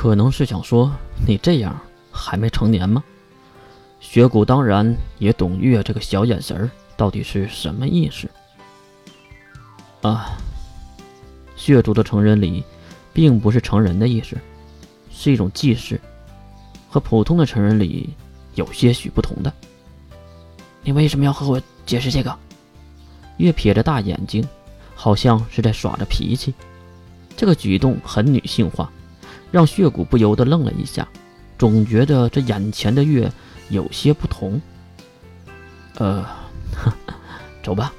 可能是想说你这样还没成年吗？雪谷当然也懂月这个小眼神到底是什么意思。啊，血族的成人礼，并不是成人的意思，是一种祭祀，和普通的成人礼有些许不同的。你为什么要和我解释这个？月撇着大眼睛，好像是在耍着脾气。这个举动很女性化，让血骨不由得愣了一下，总觉得这眼前的月有些不同。呃，走吧，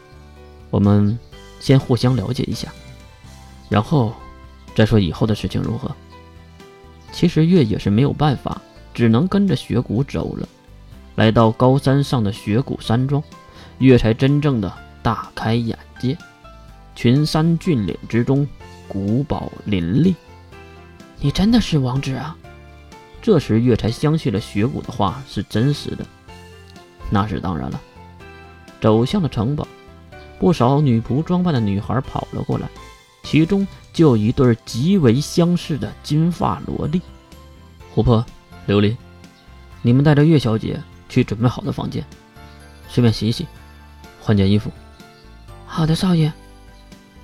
我们。先互相了解一下，然后再说以后的事情如何。其实月也是没有办法，只能跟着雪谷走了。来到高山上的雪谷山庄，月才真正的大开眼界。群山峻岭之中，古堡林立。你真的是王子啊！这时月才相信了雪谷的话是真实的。那是当然了。走向了城堡。不少女仆装扮的女孩跑了过来，其中就有一对极为相似的金发萝莉。琥珀、琉璃，你们带着月小姐去准备好的房间，顺便洗洗，换件衣服。好的，少爷。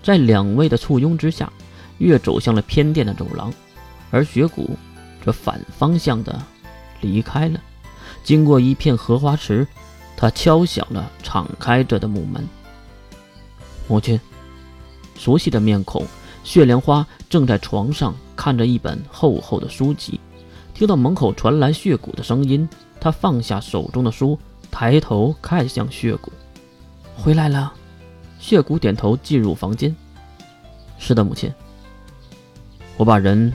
在两位的簇拥之下，月走向了偏殿的走廊，而雪谷则反方向的离开了。经过一片荷花池，他敲响了敞开着的木门。母亲，熟悉的面孔，血莲花正在床上看着一本厚厚的书籍。听到门口传来血骨的声音，他放下手中的书，抬头看向血骨。回来了。血骨点头，进入房间。是的，母亲，我把人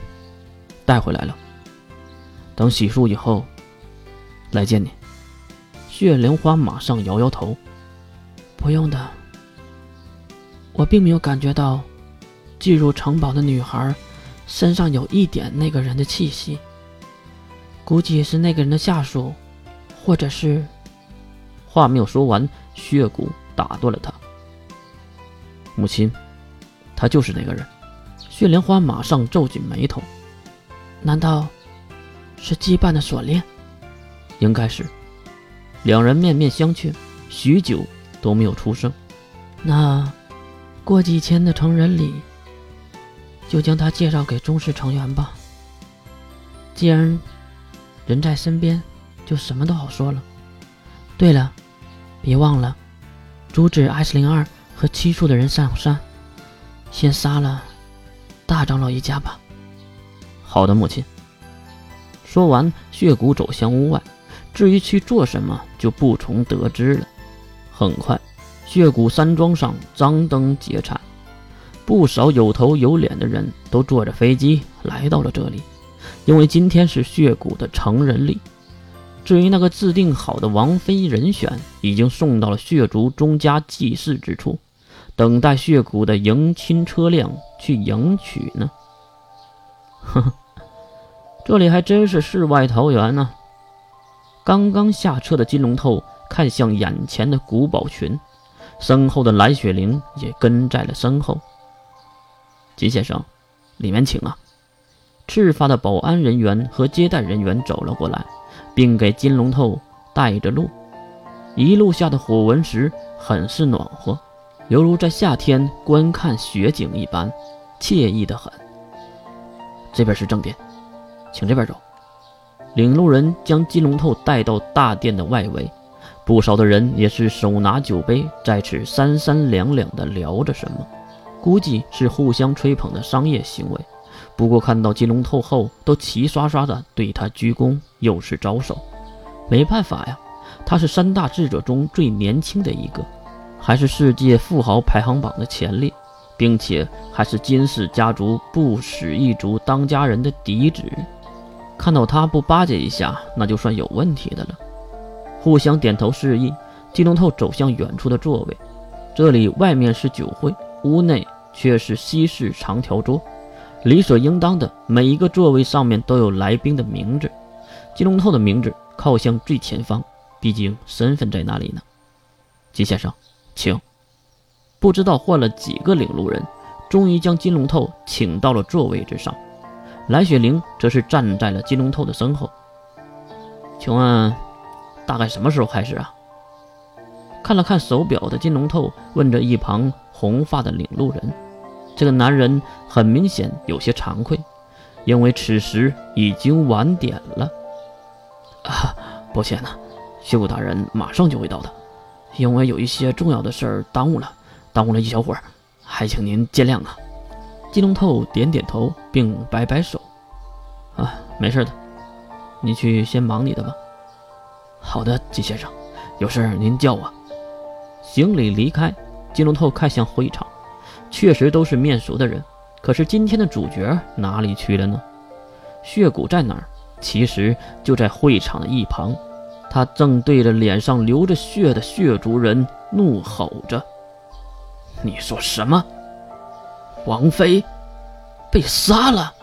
带回来了。等洗漱以后来见你。血莲花马上摇摇头，不用的。我并没有感觉到，进入城堡的女孩身上有一点那个人的气息。估计是那个人的下属，或者是……话没有说完，血骨打断了他。母亲，他就是那个人。血莲花马上皱紧眉头，难道是羁绊的锁链？应该是。两人面面相觑，许久都没有出声。那……过几天的成人礼，就将他介绍给宗室成员吧。既然人在身边，就什么都好说了。对了，别忘了阻止 S 零二和七处的人上山，先杀了大长老一家吧。好的，母亲。说完，血骨走向屋外，至于去做什么，就不从得知了。很快。血骨山庄上张灯结彩，不少有头有脸的人都坐着飞机来到了这里，因为今天是血骨的成人礼。至于那个制定好的王妃人选，已经送到了血族钟家祭祀之处，等待血骨的迎亲车辆去迎娶呢。呵呵，这里还真是世外桃源呢。刚刚下车的金龙头看向眼前的古堡群。身后的蓝雪玲也跟在了身后。金先生，里面请啊！赤发的保安人员和接待人员走了过来，并给金龙头带着路。一路下的火纹石很是暖和，犹如在夏天观看雪景一般，惬意的很。这边是正殿，请这边走。领路人将金龙头带到大殿的外围。不少的人也是手拿酒杯，在此三三两两的聊着什么，估计是互相吹捧的商业行为。不过看到金龙头后，都齐刷刷的对他鞠躬，又是招手。没办法呀，他是三大智者中最年轻的一个，还是世界富豪排行榜的前列，并且还是金氏家族不死一族当家人的嫡子。看到他不巴结一下，那就算有问题的了。互相点头示意，金龙头走向远处的座位。这里外面是酒会，屋内却是西式长条桌。理所应当的，每一个座位上面都有来宾的名字。金龙头的名字靠向最前方，毕竟身份在那里呢。金先生，请。不知道换了几个领路人，终于将金龙头请到了座位之上。蓝雪玲则是站在了金龙透的身后。请问，大概什么时候开始啊？看了看手表的金龙透问着一旁红发的领路人。这个男人很明显有些惭愧，因为此时已经晚点了。啊，抱歉呐，血骨大人马上就会到的，因为有一些重要的事儿耽误了，耽误了一小会儿，还请您见谅啊。金龙透点点头，并摆摆手。啊，没事的，你去先忙你的吧。好的，金先生，有事您叫我。行礼离开，金龙透看向会场，确实都是面熟的人，可是今天的主角哪里去了呢？血骨在哪儿？其实就在会场的一旁，他正对着脸上流着血的血族人怒吼着：“你说什么？王妃被杀了？”